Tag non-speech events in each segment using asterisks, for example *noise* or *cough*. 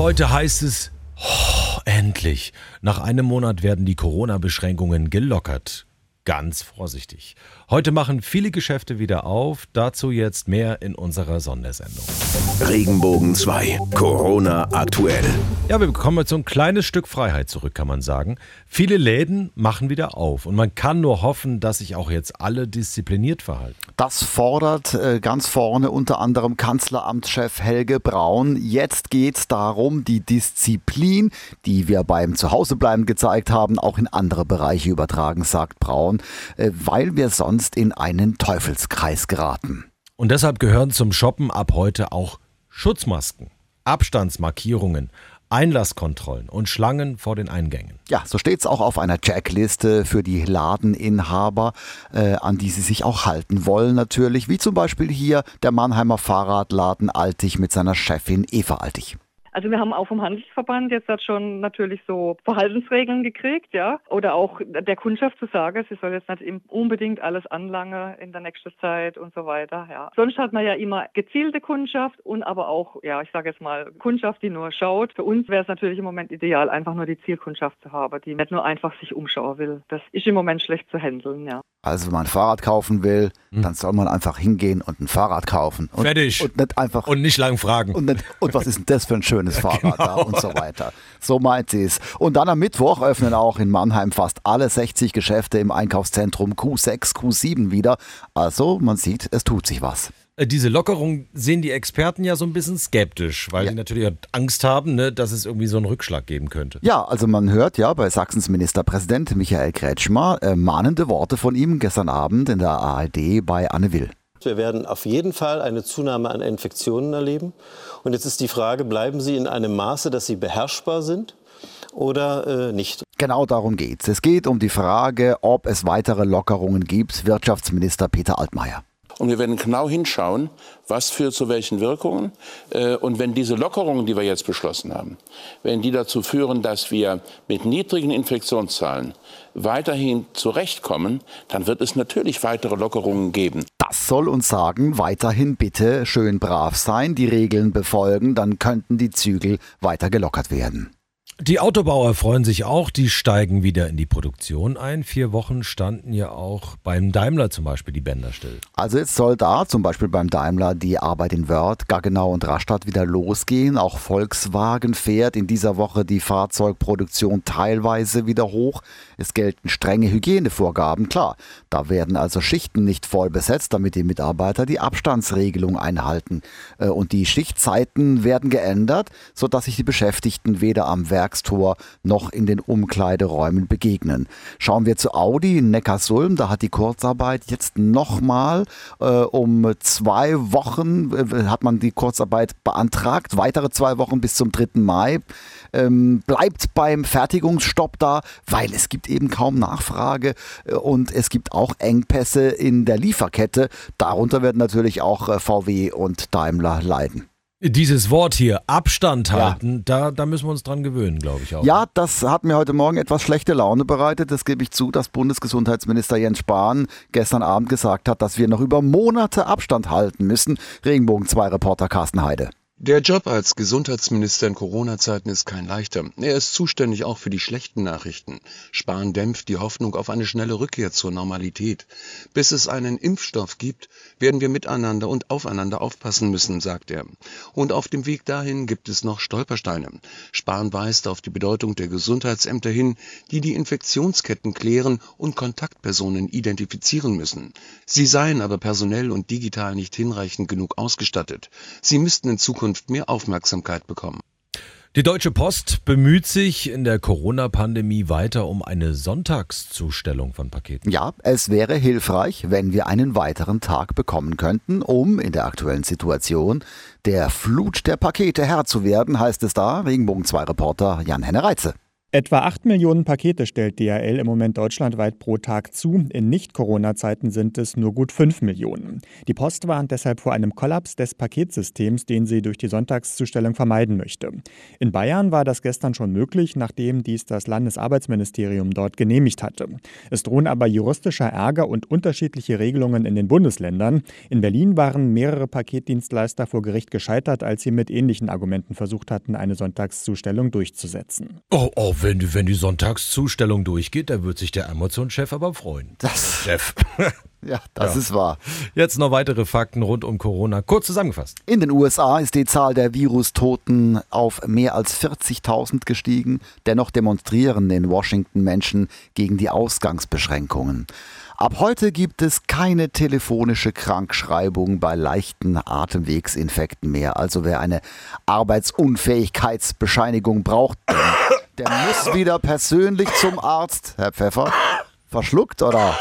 heute heißt es, oh, endlich. Nach einem Monat werden die Corona-Beschränkungen gelockert. Ganz vorsichtig. Heute machen viele Geschäfte wieder auf. Dazu jetzt mehr in unserer Sondersendung. Regenbogen 2. Corona aktuell. Ja, wir bekommen jetzt so ein kleines Stück Freiheit zurück, kann man sagen. Viele Läden machen wieder auf und man kann nur hoffen, dass sich auch jetzt alle diszipliniert verhalten. Das fordert äh, ganz vorne unter anderem Kanzleramtschef Helge Braun. Jetzt geht es darum, die Disziplin, die wir beim Zuhausebleiben gezeigt haben, auch in andere Bereiche übertragen, sagt Braun, äh, weil wir sonst in einen Teufelskreis geraten. Und deshalb gehören zum Shoppen ab heute auch Schutzmasken, Abstandsmarkierungen, Einlasskontrollen und Schlangen vor den Eingängen. Ja, so steht es auch auf einer Checkliste für die Ladeninhaber, äh, an die sie sich auch halten wollen natürlich, wie zum Beispiel hier der Mannheimer Fahrradladen Altig mit seiner Chefin Eva Altig. Also wir haben auch vom Handelsverband jetzt halt schon natürlich so Verhaltensregeln gekriegt, ja. Oder auch der Kundschaft zu sagen, sie soll jetzt nicht unbedingt alles anlangen in der nächsten Zeit und so weiter, ja. Sonst hat man ja immer gezielte Kundschaft und aber auch, ja, ich sage jetzt mal, Kundschaft, die nur schaut. Für uns wäre es natürlich im Moment ideal, einfach nur die Zielkundschaft zu haben, die nicht nur einfach sich umschauen will. Das ist im Moment schlecht zu handeln, ja. Also wenn man ein Fahrrad kaufen will, hm. dann soll man einfach hingehen und ein Fahrrad kaufen. Und, Fertig. Und nicht einfach. Und nicht lang fragen. Und, nicht, und was ist denn das für ein schönes *laughs* Fahrrad genau. da und so weiter. So meint sie es. Und dann am Mittwoch öffnen auch in Mannheim fast alle 60 Geschäfte im Einkaufszentrum Q6, Q7 wieder. Also man sieht, es tut sich was. Äh, diese Lockerung sehen die Experten ja so ein bisschen skeptisch, weil ja. die natürlich Angst haben, ne, dass es irgendwie so einen Rückschlag geben könnte. Ja, also man hört ja bei Sachsens Ministerpräsident Michael Kretschmer äh, mahnende Worte von ihm gestern Abend in der ARD bei Anne Will. Wir werden auf jeden Fall eine Zunahme an Infektionen erleben. Und jetzt ist die Frage, bleiben sie in einem Maße, dass sie beherrschbar sind? oder äh, nicht. Genau darum geht es. Es geht um die Frage, ob es weitere Lockerungen gibt. Wirtschaftsminister Peter Altmaier. Und wir werden genau hinschauen, was führt zu welchen Wirkungen. Äh, und wenn diese Lockerungen, die wir jetzt beschlossen haben, wenn die dazu führen, dass wir mit niedrigen Infektionszahlen weiterhin zurechtkommen, dann wird es natürlich weitere Lockerungen geben. Das soll uns sagen, weiterhin bitte schön brav sein, die Regeln befolgen, dann könnten die Zügel weiter gelockert werden. Die Autobauer freuen sich auch, die steigen wieder in die Produktion ein. Vier Wochen standen ja auch beim Daimler zum Beispiel die Bänder still. Also jetzt soll da zum Beispiel beim Daimler die Arbeit in Wörth, Gaggenau und Rastatt wieder losgehen. Auch Volkswagen fährt in dieser Woche die Fahrzeugproduktion teilweise wieder hoch. Es gelten strenge Hygienevorgaben, klar. Da werden also Schichten nicht voll besetzt, damit die Mitarbeiter die Abstandsregelung einhalten. Äh, und die Schichtzeiten werden geändert, sodass sich die Beschäftigten weder am Werk Werkstor noch in den Umkleideräumen begegnen. Schauen wir zu Audi in Neckarsulm, da hat die Kurzarbeit jetzt nochmal äh, um zwei Wochen, äh, hat man die Kurzarbeit beantragt, weitere zwei Wochen bis zum 3. Mai. Ähm, bleibt beim Fertigungsstopp da, weil es gibt eben kaum Nachfrage äh, und es gibt auch Engpässe in der Lieferkette. Darunter werden natürlich auch äh, VW und Daimler leiden. Dieses Wort hier, Abstand halten, ja. da, da müssen wir uns dran gewöhnen, glaube ich auch. Ja, das hat mir heute Morgen etwas schlechte Laune bereitet. Das gebe ich zu, dass Bundesgesundheitsminister Jens Spahn gestern Abend gesagt hat, dass wir noch über Monate Abstand halten müssen. Regenbogen 2 Reporter Carsten Heide. Der Job als Gesundheitsminister in Corona-Zeiten ist kein leichter. Er ist zuständig auch für die schlechten Nachrichten. Spahn dämpft die Hoffnung auf eine schnelle Rückkehr zur Normalität. Bis es einen Impfstoff gibt, werden wir miteinander und aufeinander aufpassen müssen, sagt er. Und auf dem Weg dahin gibt es noch Stolpersteine. Spahn weist auf die Bedeutung der Gesundheitsämter hin, die die Infektionsketten klären und Kontaktpersonen identifizieren müssen. Sie seien aber personell und digital nicht hinreichend genug ausgestattet. Sie müssten in Zukunft Zukunft mehr Aufmerksamkeit bekommen. Die Deutsche Post bemüht sich in der Corona-Pandemie weiter um eine Sonntagszustellung von Paketen. Ja, es wäre hilfreich, wenn wir einen weiteren Tag bekommen könnten, um in der aktuellen Situation der Flut der Pakete Herr zu werden, heißt es da. Regenbogen 2 Reporter Jan-Henne Reitze. Etwa 8 Millionen Pakete stellt DHL im Moment deutschlandweit pro Tag zu. In Nicht-Corona-Zeiten sind es nur gut 5 Millionen. Die Post warnt deshalb vor einem Kollaps des Paketsystems, den sie durch die Sonntagszustellung vermeiden möchte. In Bayern war das gestern schon möglich, nachdem dies das Landesarbeitsministerium dort genehmigt hatte. Es drohen aber juristischer Ärger und unterschiedliche Regelungen in den Bundesländern. In Berlin waren mehrere Paketdienstleister vor Gericht gescheitert, als sie mit ähnlichen Argumenten versucht hatten, eine Sonntagszustellung durchzusetzen. Oh, oh, wenn, wenn die Sonntagszustellung durchgeht, da wird sich der Amazon-Chef aber freuen. Das, Chef. *laughs* ja, das Ja. ist wahr. Jetzt noch weitere Fakten rund um Corona. Kurz zusammengefasst. In den USA ist die Zahl der Virustoten auf mehr als 40.000 gestiegen. Dennoch demonstrieren in Washington Menschen gegen die Ausgangsbeschränkungen. Ab heute gibt es keine telefonische Krankschreibung bei leichten Atemwegsinfekten mehr. Also wer eine Arbeitsunfähigkeitsbescheinigung braucht, der, der muss wieder persönlich zum Arzt. Herr Pfeffer, verschluckt oder?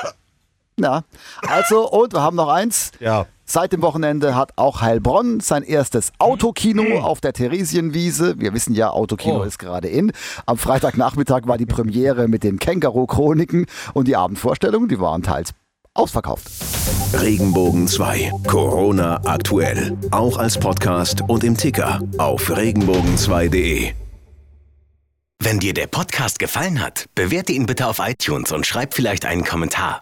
Ja, also und wir haben noch eins. Ja. Seit dem Wochenende hat auch Heilbronn sein erstes Autokino auf der Theresienwiese. Wir wissen ja, Autokino Oh. ist gerade in. Am Freitagnachmittag war die Premiere mit den Känguru-Chroniken und die Abendvorstellungen, die waren teils ausverkauft. Regenbogen 2. Corona aktuell. Auch als Podcast und im Ticker auf regenbogen2.de. Wenn dir der Podcast gefallen hat, bewerte ihn bitte auf iTunes und schreib vielleicht einen Kommentar.